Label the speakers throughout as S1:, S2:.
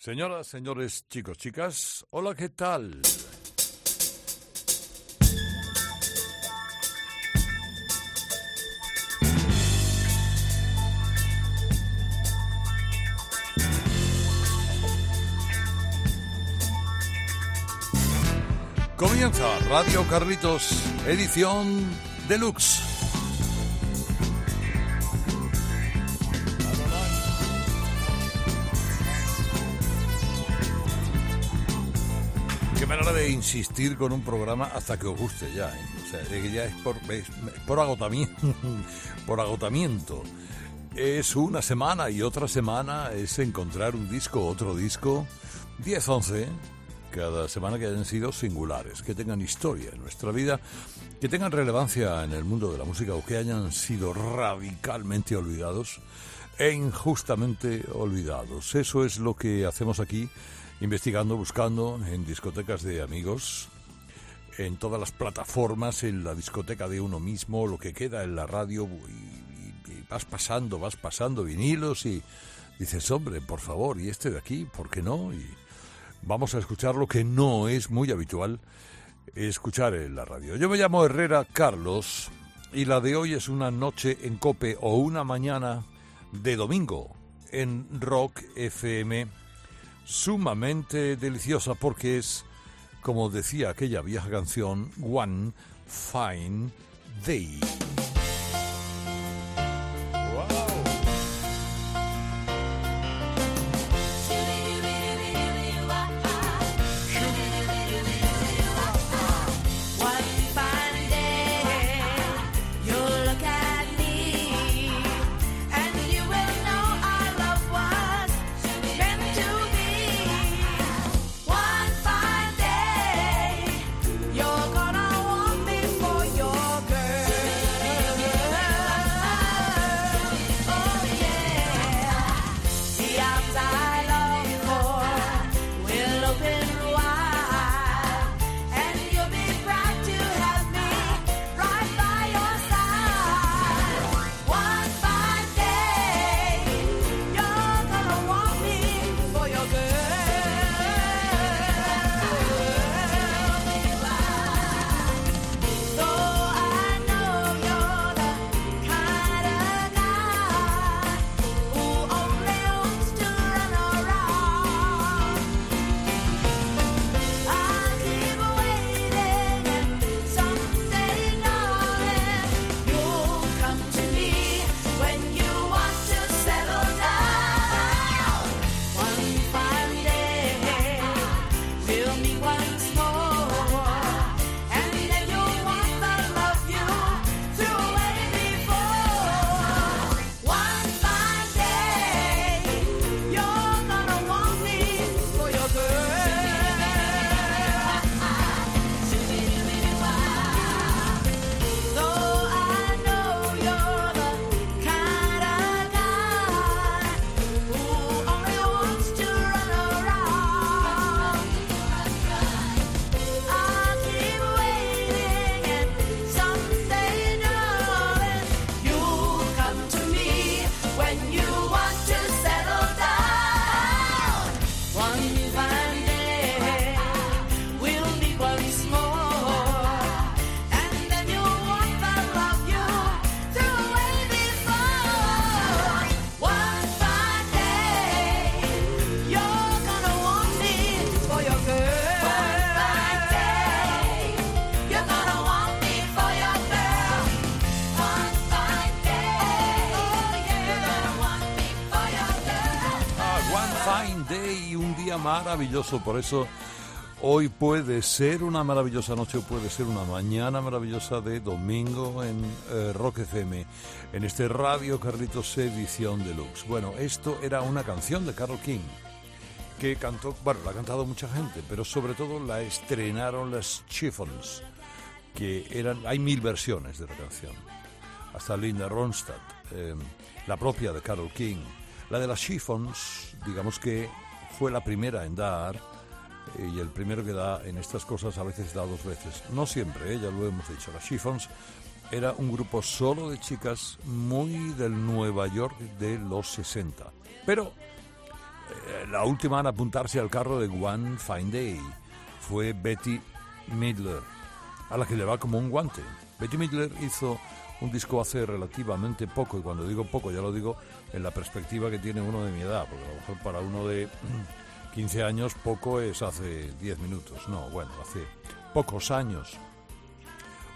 S1: Señoras, señores, chicos, chicas, hola, ¿qué tal? Comienza Radio Carlitos, edición deluxe. Insistir con un programa hasta que os guste ya, ¿eh? O sea, que ya es por, es por agotamiento, por agotamiento. Es una semana y otra semana es encontrar un disco, otro disco, 10, 11, cada semana que hayan sido singulares, que tengan historia en nuestra vida, que tengan relevancia en el mundo de la música o que hayan sido radicalmente olvidados e injustamente olvidados. Eso es lo que hacemos aquí, investigando, buscando en discotecas de amigos, en todas las plataformas, en la discoteca de uno mismo, lo que queda en la radio, y, vas pasando, vas pasando vinilos y dices, hombre, por favor, y este de aquí, ¿por qué no? Y vamos a escuchar lo que no es muy habitual escuchar en la radio. Yo me llamo Herrera Carlos y la de hoy es una noche en Cope o una mañana de domingo en Rock FM sumamente deliciosa porque es, como decía aquella vieja canción, One Fine Day. Maravilloso, por eso hoy puede ser una maravillosa noche, puede ser una mañana maravillosa de domingo en eh, Rock FM, en este Radio Carlitos Edición Deluxe. Bueno, esto era una canción de Carol King que cantó, bueno, la ha cantado mucha gente, pero sobre todo la estrenaron las Chiffons, que eran, hay mil versiones de la canción, hasta Linda Ronstadt, eh, la propia de Carol King. La de las Chiffons, digamos que fue la primera en dar eh, y el primero que da en estas cosas a veces da dos veces. No siempre, ¿eh? ya lo hemos dicho. Las Chiffons era un grupo solo de chicas muy del Nueva York de los 60. Pero
S2: Eh, la última en apuntarse al carro de One Fine Day fue Betty Midler, a la que le va como un guante. Betty Midler hizo un disco hace relativamente poco, y cuando digo poco ya lo digo en la perspectiva que tiene uno de mi edad, porque a lo mejor para uno de 15 años poco es hace 10 minutos, no, bueno, hace pocos años.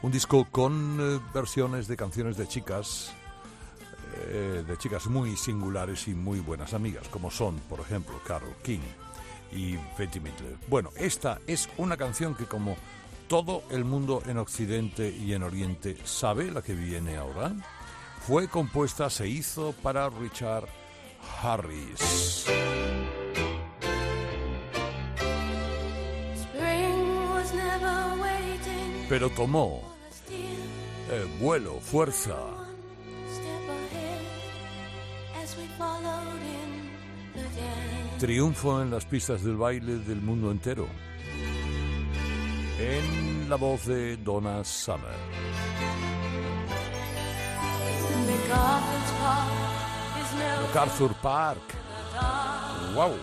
S2: Un disco con eh, versiones de canciones de chicas, eh, de chicas muy singulares y muy buenas amigas, como son, por ejemplo, Carol King y Betty Midler. Bueno, esta es una canción que como todo el mundo en Occidente y en Oriente sabe, la que viene ahora, fue compuesta, se hizo para Richard Harris. Pero tomó eh, vuelo, fuerza. Triunfo en las pistas del baile del mundo entero. En la voz de Donna Summer. MacArthur Park. Wow.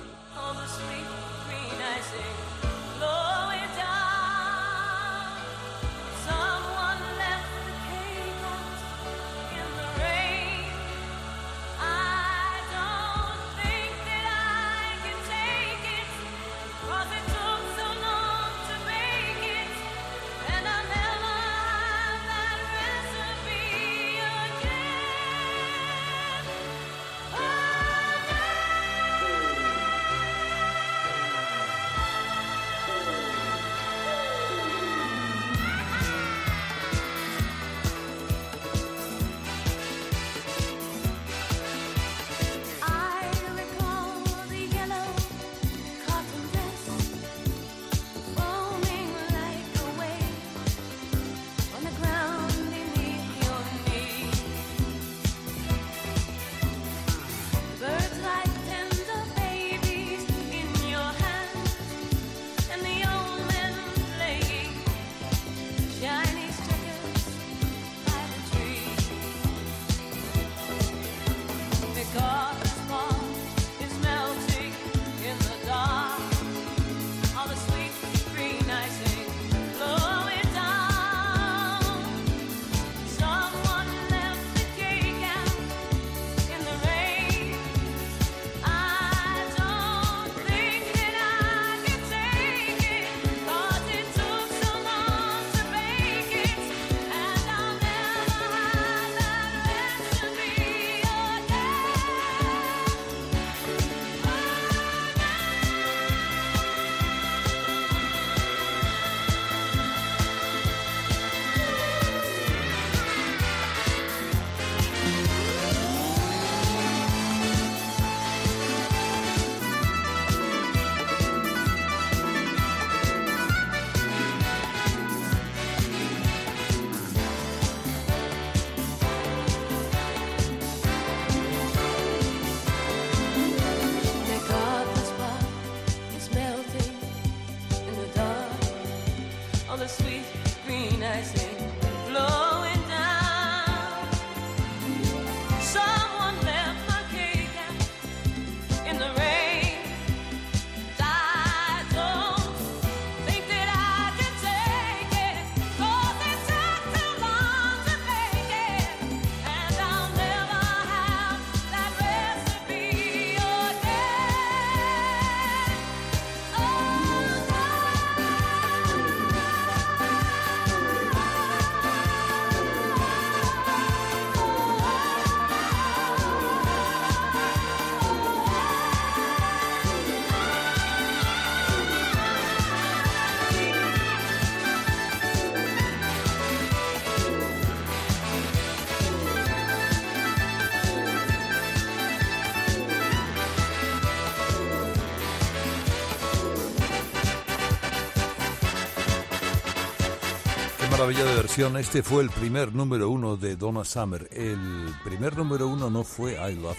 S2: Maravilla de versión. Este fue el primer número uno de Donna Summer. El primer número uno no fue I Love,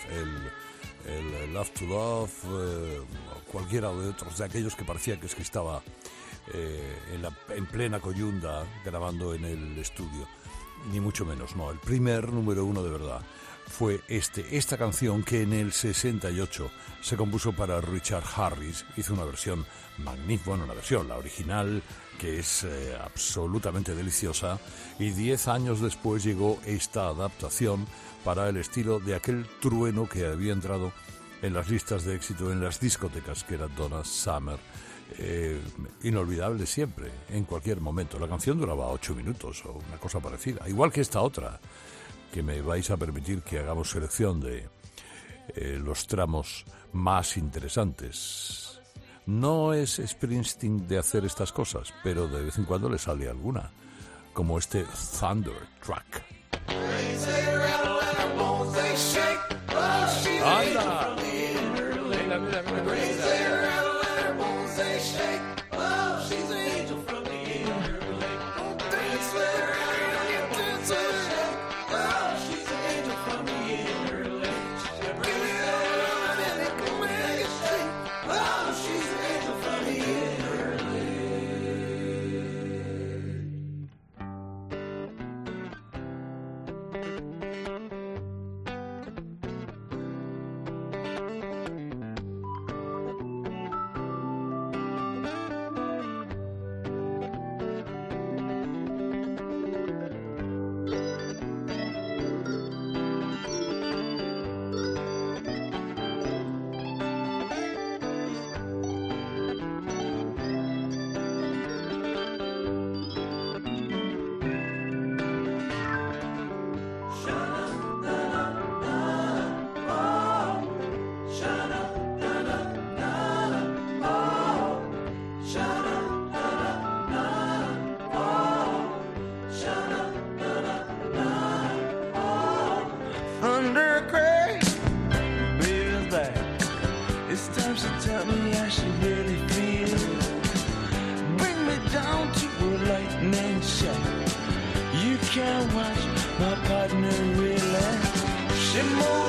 S2: el, Love to Love, eh, cualquiera de otros, de aquellos que parecía que, es que estaba eh, en plena coyunda grabando en el estudio. Ni mucho menos, no. El primer número uno de verdad
S1: fue este, esta canción que en el 68 se compuso para Richard Harris. Hizo una versión magnífica, bueno, una versión, la original, que es eh, absolutamente deliciosa. Y diez años después llegó esta adaptación para el estilo de aquel trueno que había entrado en las listas de éxito en las discotecas, que era Donna Summer. Eh, inolvidable siempre, en cualquier momento. La canción duraba ocho minutos o una cosa parecida, igual que esta otra, que me vais a permitir que hagamos selección de eh, los tramos más interesantes. No es Springsteen de hacer estas cosas, pero de vez en cuando le sale alguna, como este Thunder Track. ¡Anda!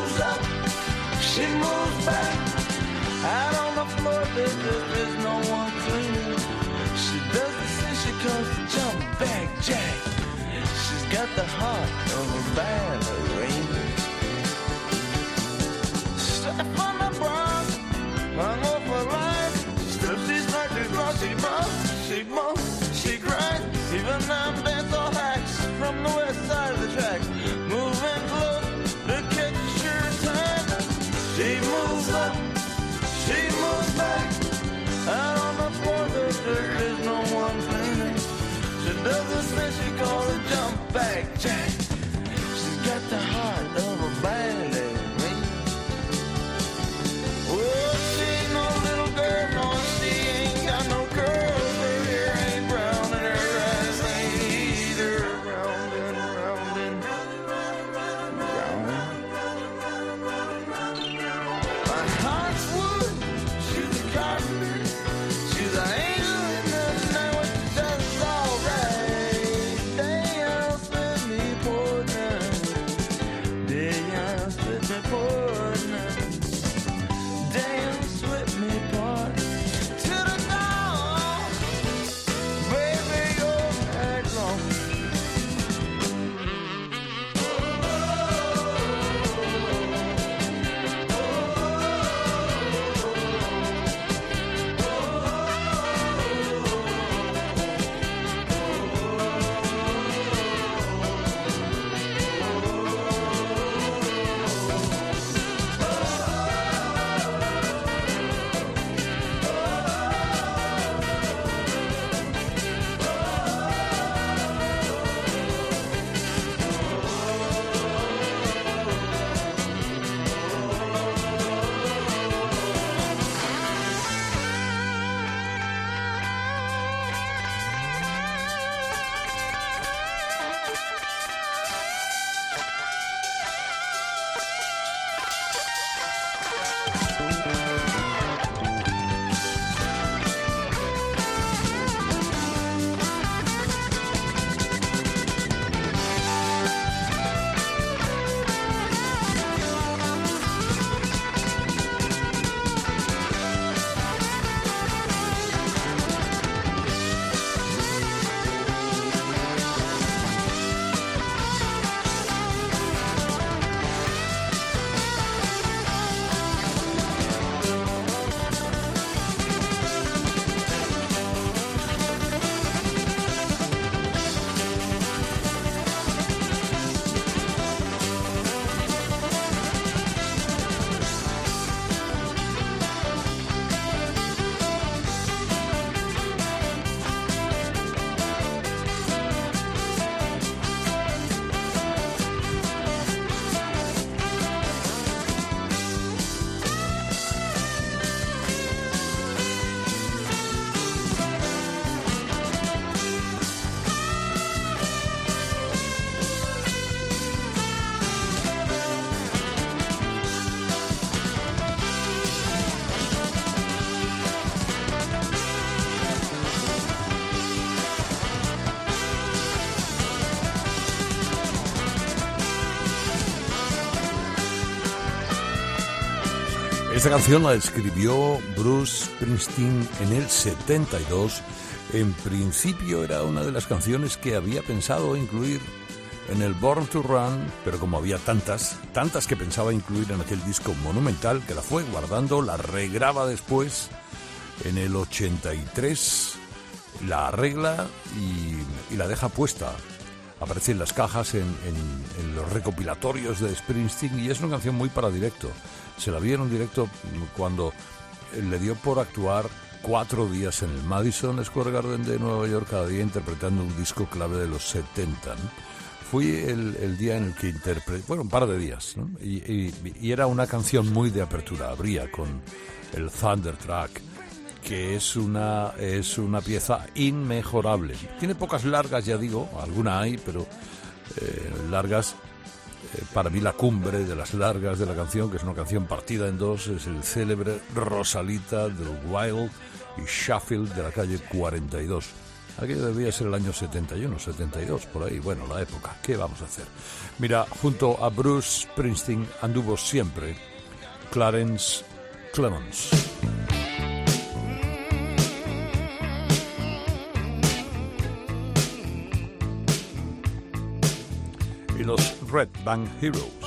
S1: moves up, she
S3: moves back. Out on the floor, there, there is no one clean. She doesn't and she comes to jump back, Jack. She's got the heart of a ballerina.
S4: Step on the bronze, Esta canción la escribió Bruce Springsteen en el 72. En principio era una de las canciones que había pensado incluir en el Born to Run, pero como había tantas, tantas que pensaba incluir en aquel disco monumental, que la fue guardando, la regraba después en el 83, la arregla y, la deja puesta. Aparece en las cajas, en, en, los recopilatorios de Springsteen y es una canción muy para directo. Se la vi en directo cuando le dio por actuar cuatro días en el Madison Square Garden de Nueva York cada día interpretando un disco clave de los 70. Fui el, día en el que interpreté, bueno, un par de días, y, y, era una canción muy de apertura, abría con el Thunder Track, que es una, es una pieza inmejorable. Tiene pocas largas, ya digo, alguna hay, pero eh, largas. Para mí la cumbre de las largas de la canción, que es una canción partida en dos, es el célebre Rosalita del Wild y Sheffield de la calle 42. Aquello debía ser el año 71, 72, por ahí. Bueno, la época. ¿Qué vamos a hacer? Mira, junto a Bruce Springsteen anduvo siempre Clarence Clemons. Y los Red Band Heroes.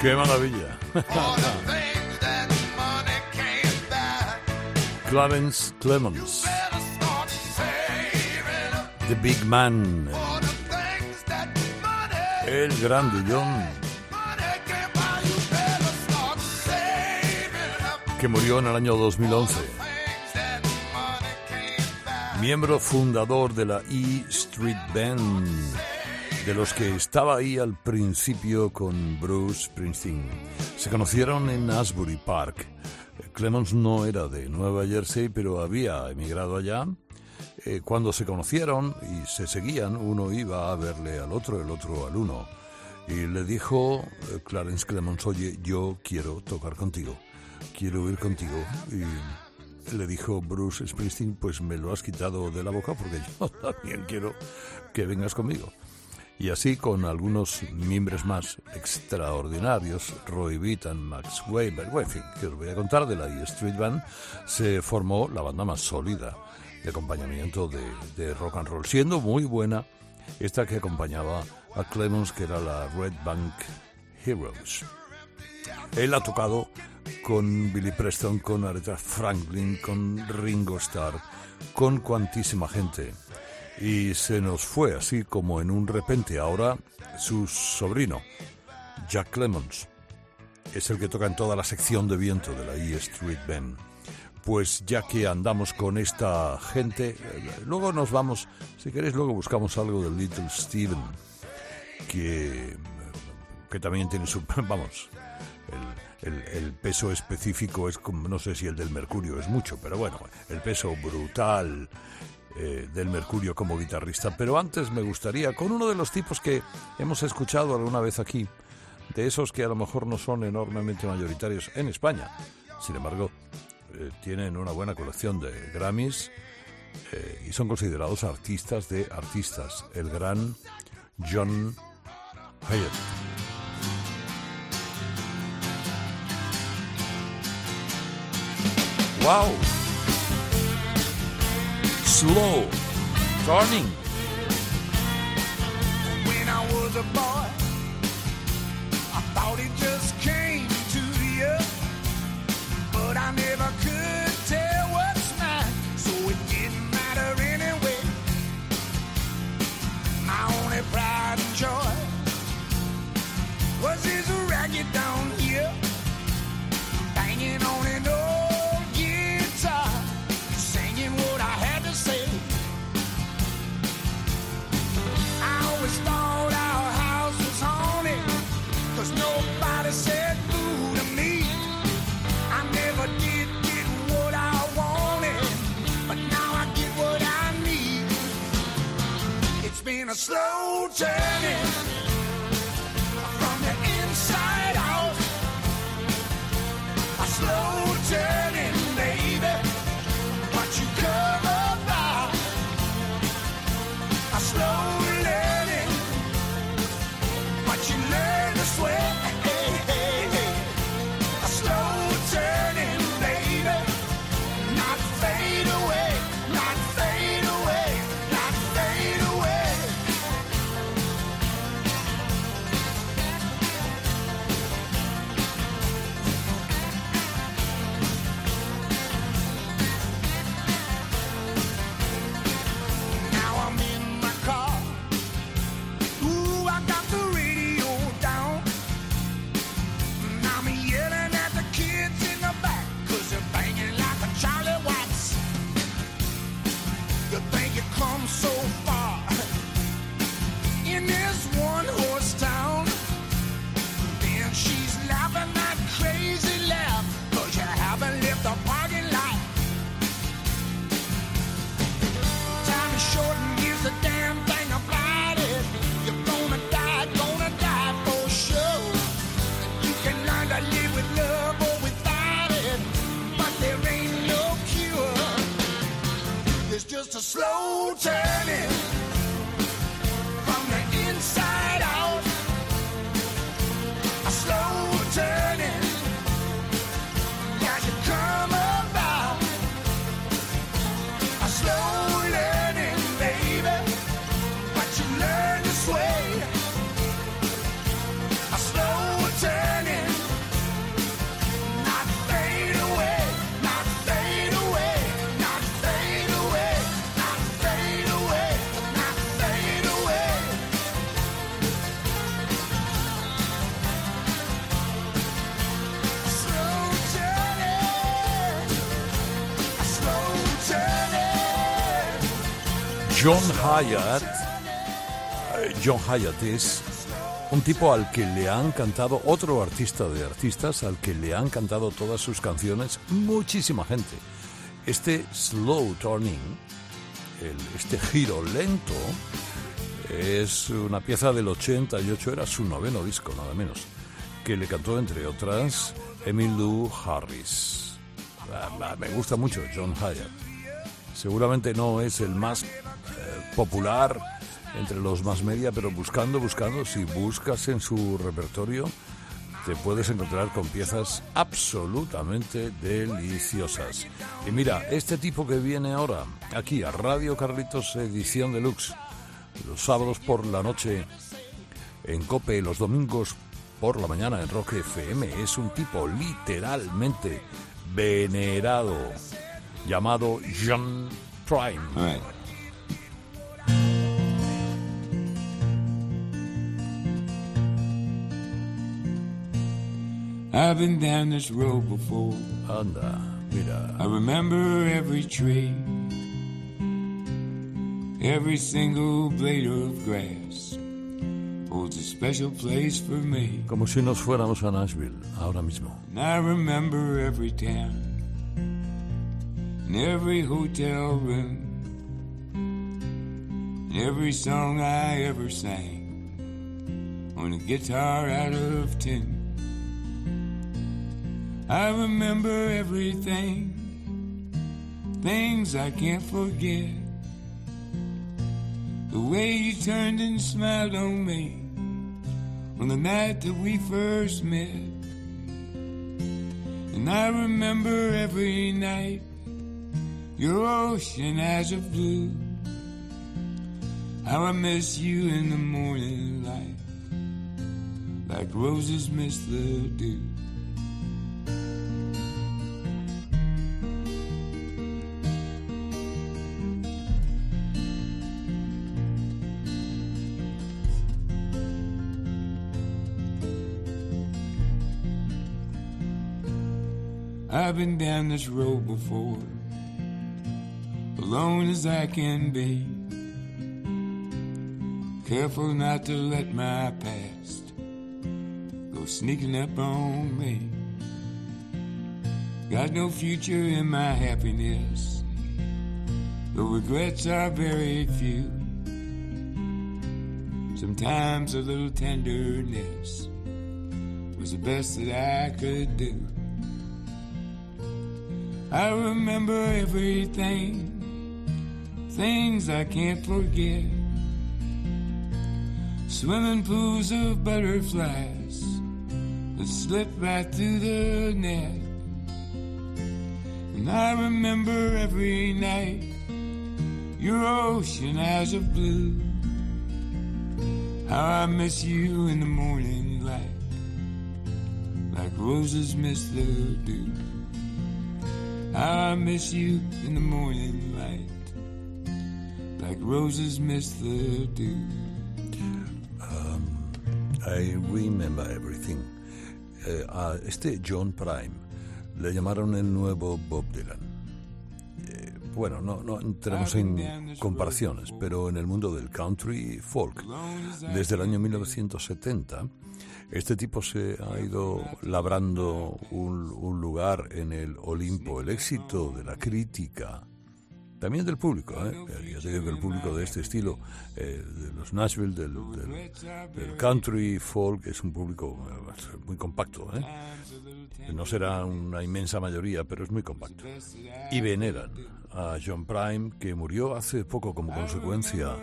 S4: ¡Qué maravilla!
S1: Clarence Clemons. The Big Man. El grandullón. Que murió en el año 2011. Miembro fundador de la E Street Band, de los que estaba ahí al principio con Bruce Springsteen. Se conocieron en Asbury Park. Clemons no era de Nueva Jersey, pero había emigrado allá. Eh, cuando se conocieron y se seguían, uno iba a verle al otro, el otro al uno. Y le dijo eh, Clarence Clemons, oye, yo quiero tocar contigo, quiero ir contigo. Y le dijo Bruce Springsteen, pues me lo has quitado de la boca porque yo también quiero que vengas conmigo. Y así con algunos miembros más extraordinarios, Roy Beaton, Max Weber, en fin, que os voy a contar de la E Street Band, se formó la banda más sólida de acompañamiento de, rock and roll, siendo muy buena esta que acompañaba a Clemons, que era la Red Bank Heroes. Él ha tocado con Billy Preston, con Aretha Franklin, con Ringo Starr, con cuantísima gente y se nos fue así como en un repente. Ahora su sobrino, Jack Clemons, es el que toca en toda la sección de viento de la E Street Band. Pues ya que andamos con esta gente, eh, luego nos vamos, si queréis, luego buscamos algo de Little Steven, que, que también tiene su, vamos, el, el, el, peso específico es como, no sé si el del Mercurio es mucho, pero bueno, el peso brutal eh, del Mercurio como guitarrista. Pero antes me gustaría, con uno de los tipos que hemos escuchado alguna vez aquí, de esos que a lo mejor no son enormemente mayoritarios en España, sin embargo, eh, tienen una buena colección de Grammys eh, y son considerados artistas de artistas, el gran John Hyatt. ¡Wow! Slow turning. When I was a boy, I thought it just came to but I never could a slow journey John Hyatt. John Hyatt es un tipo al que le han cantado, otro artista de artistas, al que le han cantado todas sus canciones muchísima gente. Este slow turning, este giro lento, es una pieza del 88, era su noveno disco, nada menos, que le cantó, entre otras, Emmylou Harris. Me gusta mucho John Hyatt. Seguramente no es el más eh, popular entre los más media, pero buscando, buscando, si buscas en su repertorio, te puedes encontrar con piezas absolutamente deliciosas. Y mira, este tipo que viene ahora aquí a Radio Carlitos Edición Deluxe, los sábados por la noche en Cope, los domingos por la mañana en Rock FM, es un tipo literalmente venerado llamado John Prime.
S5: I've been down this road before.
S1: Anda, mira.
S5: I remember every tree, every single blade of grass holds a special place for me.
S1: Como si nos fuéramos a Nashville ahora mismo.
S5: And I remember every town, and every hotel room, and every song I ever sang on a guitar out of tin. I remember everything, things I can't forget. The way you turned and smiled on me on the night that we first met. And I remember every night your ocean of blue. How I miss you in the morning light, like roses miss the dew. I've been down this road before, alone as I can be. Careful not to let my past go sneaking up on me. Got no future in my happiness, the regrets are very few. Sometimes a little tenderness was the best that I could do. I remember everything, things I can't forget. Swimming pools of butterflies that slip right through the net. And I remember every night your ocean eyes of blue. How I miss you in the morning light, like roses miss the dew. I miss you in the morning like roses miss the dew.
S1: Um, I remember everything. Eh, a este John Prime le llamaron el nuevo Bob Dylan. Eh, bueno, no, no entremos en comparaciones, pero en el mundo del country folk, desde el año 1970, este tipo se ha ido labrando un, un lugar en el Olimpo, el éxito de la crítica, también del público. ¿eh? Ya te digo que el público de este estilo, eh, de los Nashville, del, del, country folk, es un público eh, muy compacto. ¿eh? No será una inmensa mayoría, pero es muy compacto. Y veneran a John Prime, que murió hace poco como consecuencia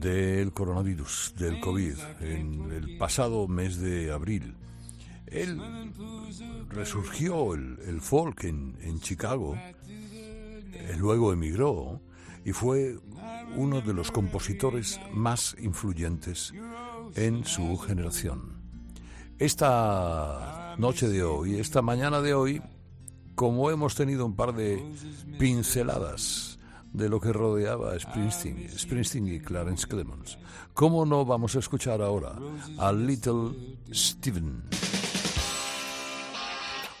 S1: del coronavirus, del COVID, en el pasado mes de abril. Él resurgió el, el folk en, en Chicago, luego emigró y fue uno de los compositores más influyentes en su generación. Esta noche de hoy, esta mañana de hoy, como hemos tenido un par de pinceladas de lo que rodeaba Springsteen, Springsteen y Clarence Clemons. ¿Cómo no vamos a escuchar ahora a Little Steven?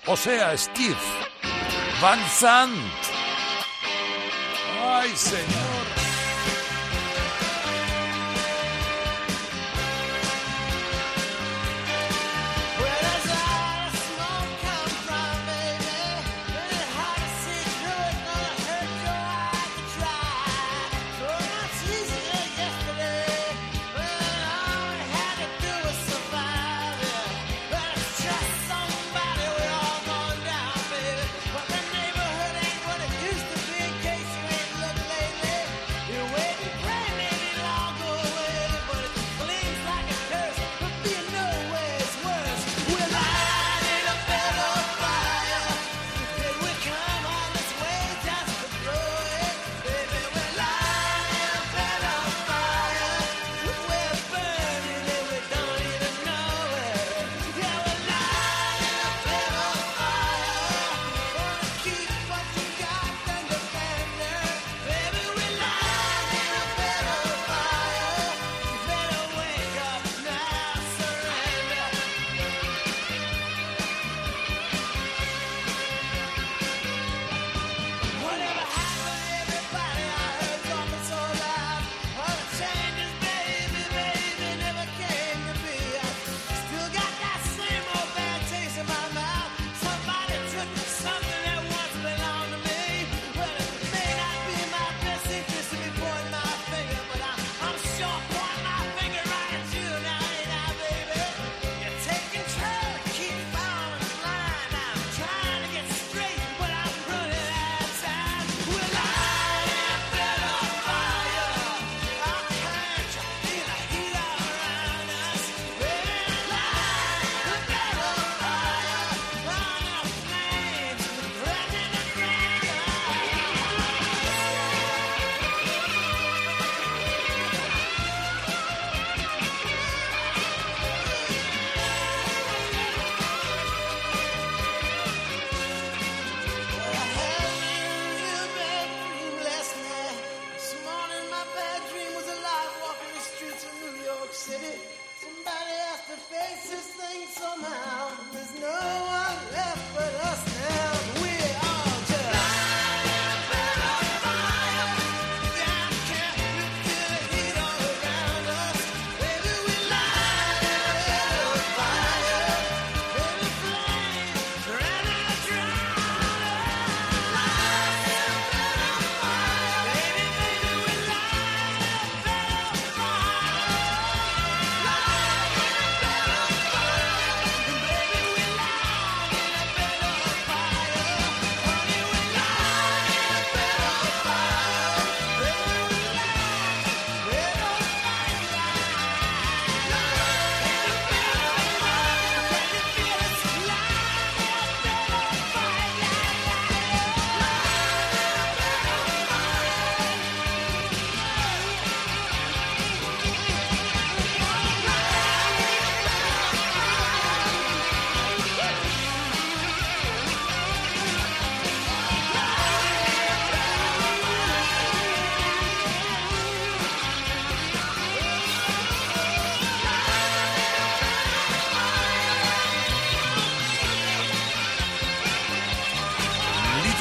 S1: O sea, Steve Van Sant. ¡Ay, señor!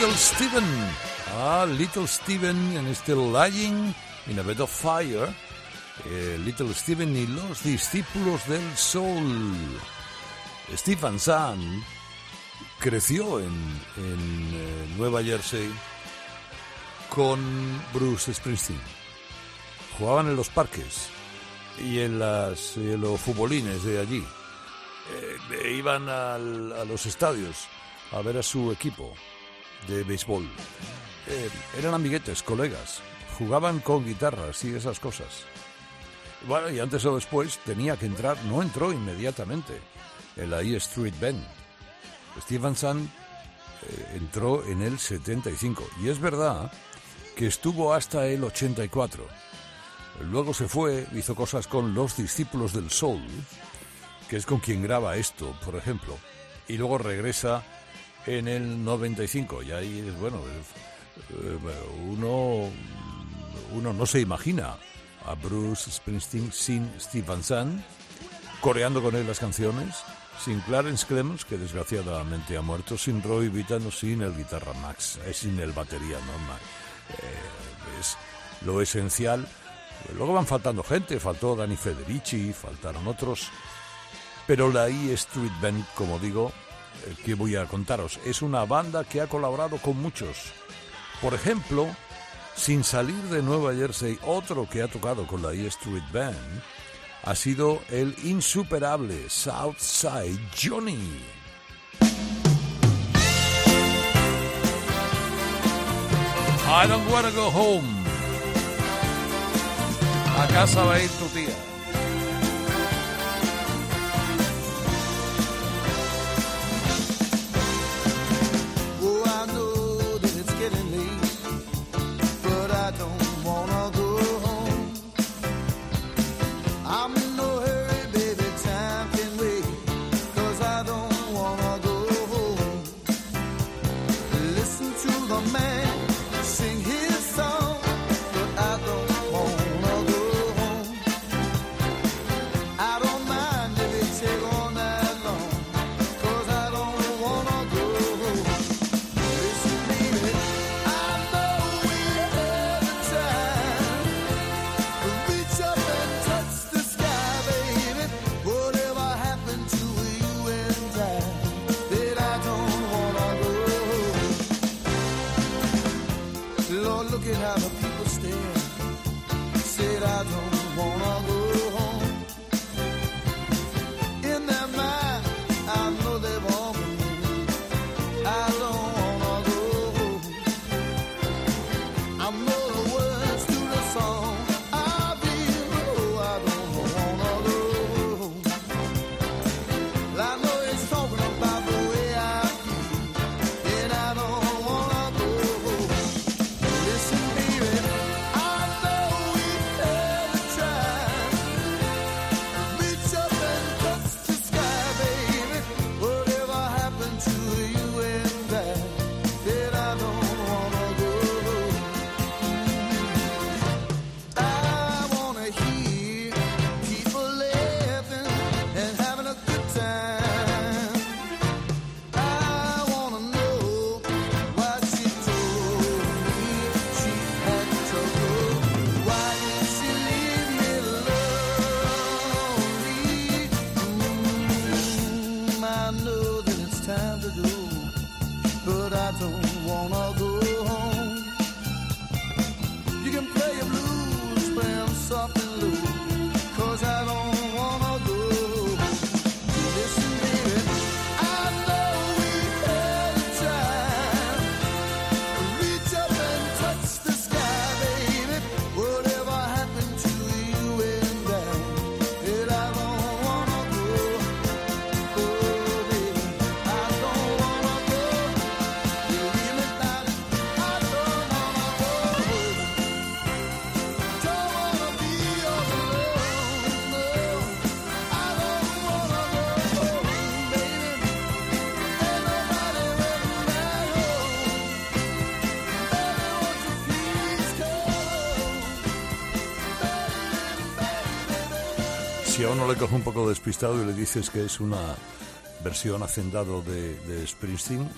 S6: Little Steven. Ah, Little Steven en este Lying in a Bed of Fire. Eh, Little Steven y los discípulos del Sol. Stephen Sand creció en, en eh, Nueva Jersey con Bruce Springsteen. Jugaban en los parques y en, las, en los futbolines de allí. Eh, iban a los estadios a ver a su equipo de béisbol. Eh, eran amiguetes, colegas, jugaban con guitarras y esas cosas. Bueno, y antes o después tenía que entrar, no entró inmediatamente en la E Street Band. Stevenson eh, entró en el 75 y es verdad que estuvo hasta el 84. Luego se fue, hizo cosas con los discípulos del Soul, que es con quien graba esto, por ejemplo, y luego regresa en el 95 y ahí bueno eh, uno uno no se imagina a Bruce Springsteen sin Stephen Sand coreando con él las canciones sin Clarence Clemens que desgraciadamente ha muerto sin Roy Vitano sin el guitarra Max eh, sin el batería normal eh, es lo esencial. Luego van faltando gente faltó Danny Federici faltaron otros pero la E Street Band como digo que voy a contaros. Es una banda que ha colaborado con muchos. Por ejemplo, sin salir de Nueva Jersey, otro que ha tocado con la E Street Band ha sido el insuperable Southside Johnny. I don't wanna go home. Tu tía. Le coge un poco despistado y le dices que es una versión hacendado de, Springsteen,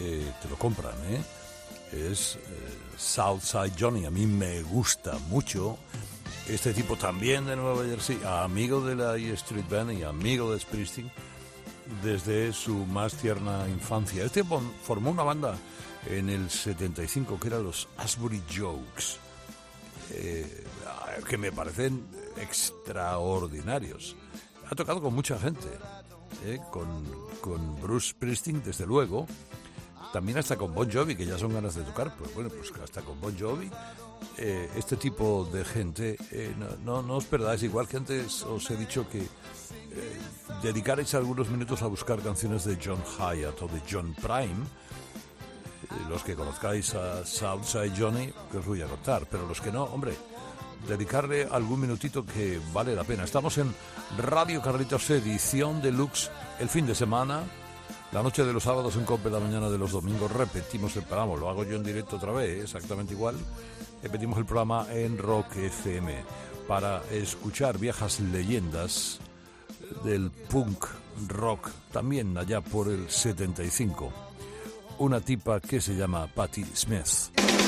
S6: eh, te lo compran, ¿eh?
S1: es eh, Southside Johnny. A mí me gusta mucho. Este tipo también de Nueva Jersey, amigo de la E Street Band y amigo de Springsteen desde su más tierna infancia. Este formó una banda en el 75 que era los Asbury Jokes, eh, que me parecen extraordinarios. Ha tocado con mucha gente, eh, con, con Bruce Springsteen desde luego, también hasta con Bon Jovi, que ya son ganas de tocar, pues bueno, pues hasta con Bon Jovi, eh, este tipo de gente, eh, no, no, os perdáis, igual que antes os he dicho que eh, dedicaréis algunos minutos a buscar canciones de John Hyatt o de John Prime, los que conozcáis a Southside Johnny, que os voy a contar, pero los que no, hombre, dedicarle algún minutito que vale la pena. Estamos en Radio Carlitos Edición Deluxe el fin de semana la noche de los sábados en Cope, la mañana de los domingos repetimos el programa, lo hago yo en directo otra vez, exactamente igual. Repetimos el programa en Rock FM para escuchar viejas leyendas del punk rock, también allá por el 75. Una tipa que se llama Patti Smith.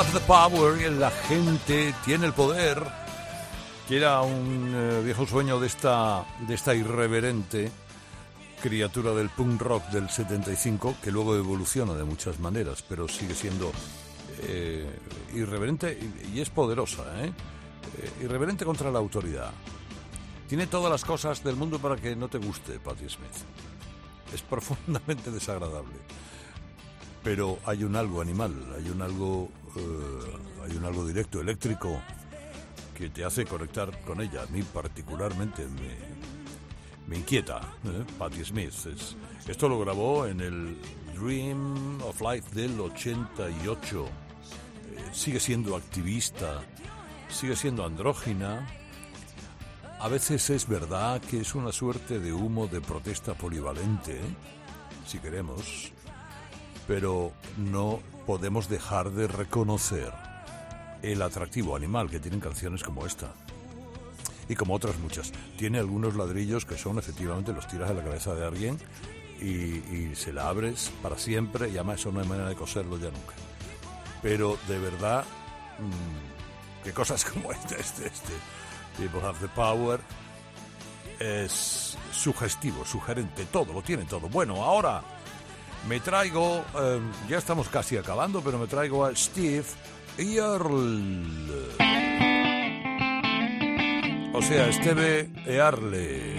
S1: Have the power, la gente tiene el poder, que era un eh, viejo sueño de esta, de esta irreverente criatura del punk rock del 75, que luego evoluciona de muchas maneras, pero sigue siendo eh, irreverente y, y, es poderosa, ¿eh? ¿eh? irreverente contra la autoridad. Tiene todas las cosas del mundo para que no te guste Patti Smith. Es profundamente desagradable pero hay un algo animal, hay un algo, eh, hay un algo directo, eléctrico, que te hace conectar con ella. A mí particularmente me, inquieta. ¿eh? Patti Smith. Es, esto lo grabó en el Dream of Life del 88. Eh, sigue siendo activista, sigue siendo andrógina. A veces es verdad que es una suerte de humo de protesta polivalente, ¿eh? si queremos pero no podemos dejar de reconocer el atractivo animal que tienen canciones como esta. Y como otras muchas. Tiene algunos ladrillos que son efectivamente los tiras a la cabeza de alguien y, se la abres para siempre y además eso no hay manera de coserlo ya nunca. Pero de verdad, mmm, cosas como este, este, este, People Have the Power, es sugestivo, sugerente, todo, lo tiene todo. Bueno, ahora me traigo, eh, ya estamos casi acabando, pero me traigo a Steve Earle. O sea, Esteve Earle.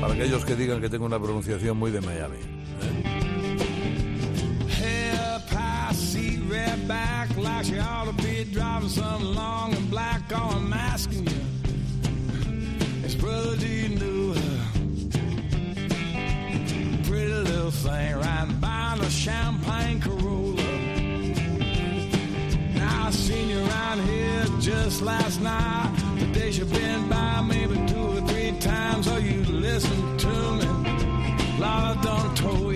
S1: Para aquellos que digan que tengo una pronunciación muy de Miami. To be driving something long and black. Oh, I'm asking you, it's brother, do you know her? Pretty little thing riding by a champagne Corolla. Now I seen you around here just last night. Today she been by maybe two or three times. Oh, you listen to me. Lord, I done told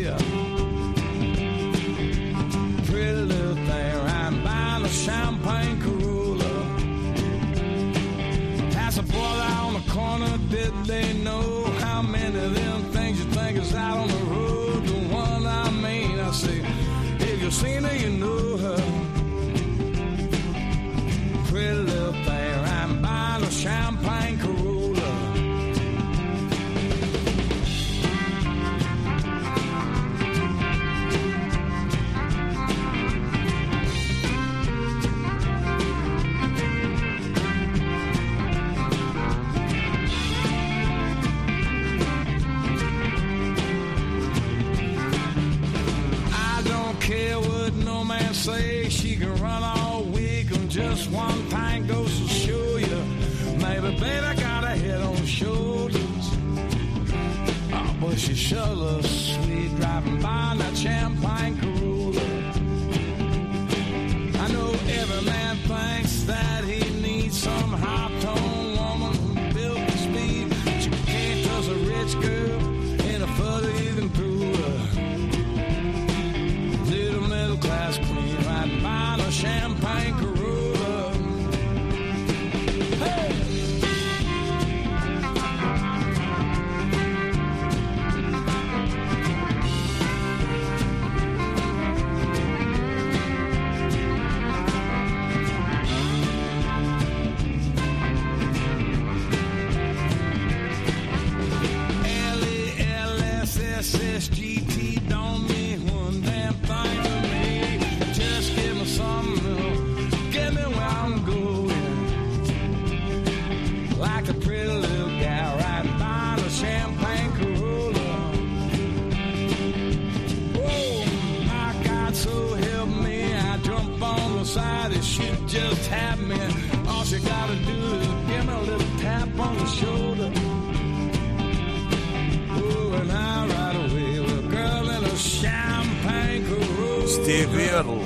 S1: Steve Earle.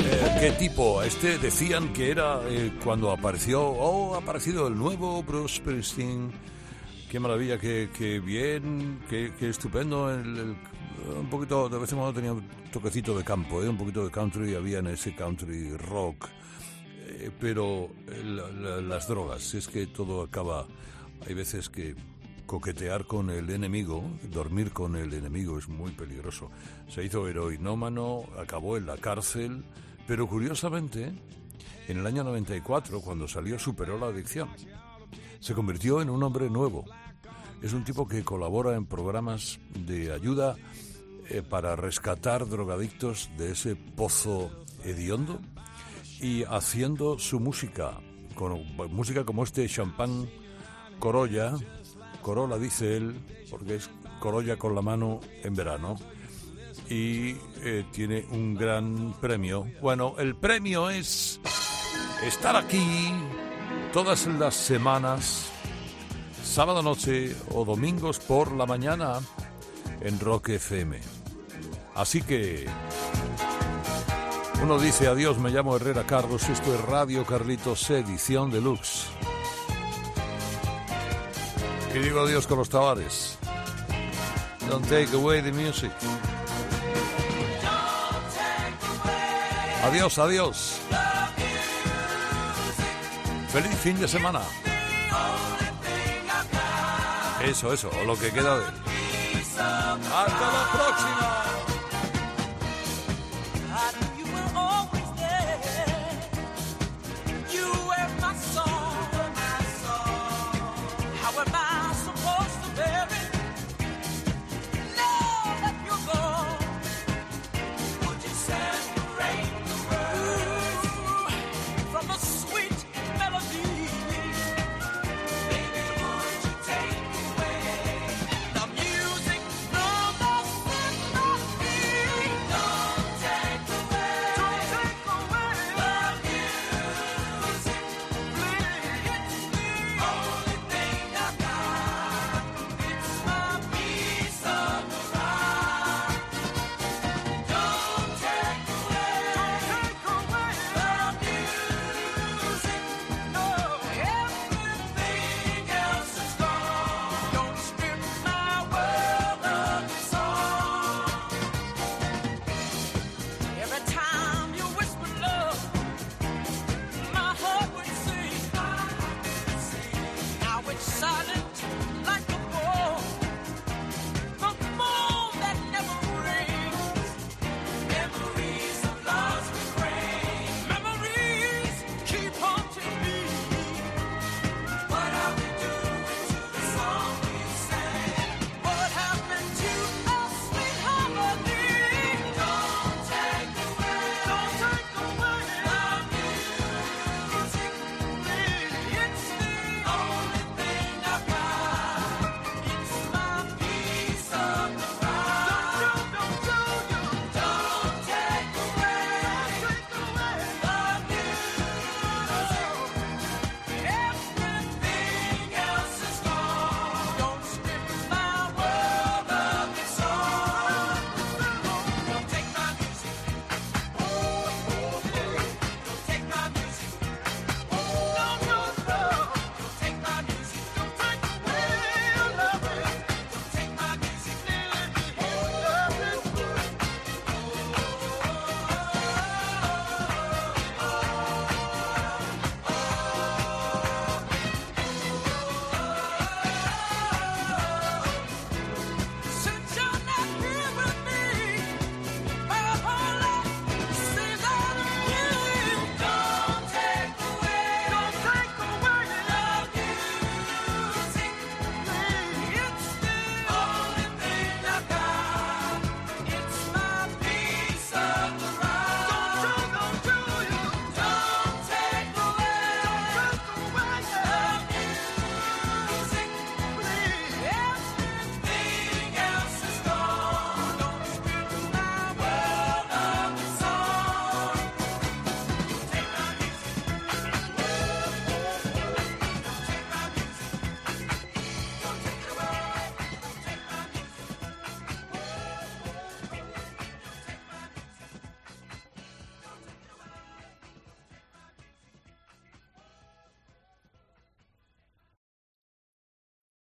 S1: Eh, ¿Qué tipo? Este decían que era eh, cuando apareció, oh, ha aparecido el nuevo Bruce Springsteen. Qué maravilla, qué, bien, qué, estupendo. Un poquito, de vez en cuando tenía un toquecito de campo, ¿eh? un poquito de country, había en ese country rock. Pero la- la- las drogas, es que todo acaba. Hay veces que coquetear con el enemigo, dormir con el enemigo es muy peligroso. Se hizo heroinómano, acabó en la cárcel, pero curiosamente, en el año 94, cuando salió, superó la adicción. Se convirtió en un hombre nuevo. Es un tipo que colabora en programas de ayuda eh, para rescatar drogadictos de ese pozo hediondo y haciendo su música, con música como este Champán Corolla, Corolla dice él, porque es Corolla con la mano en verano, y eh, tiene un gran premio. Bueno, el premio es estar aquí todas las semanas, sábado noche o domingos por la mañana en Rock FM. Así que uno dice adiós, me llamo Herrera Carlos, esto es Radio Carlitos Edición Deluxe. Y digo adiós con los tabares. Don't take away the music. Adiós, adiós. Feliz fin de semana. Eso, eso, lo que queda de. Hasta la próxima.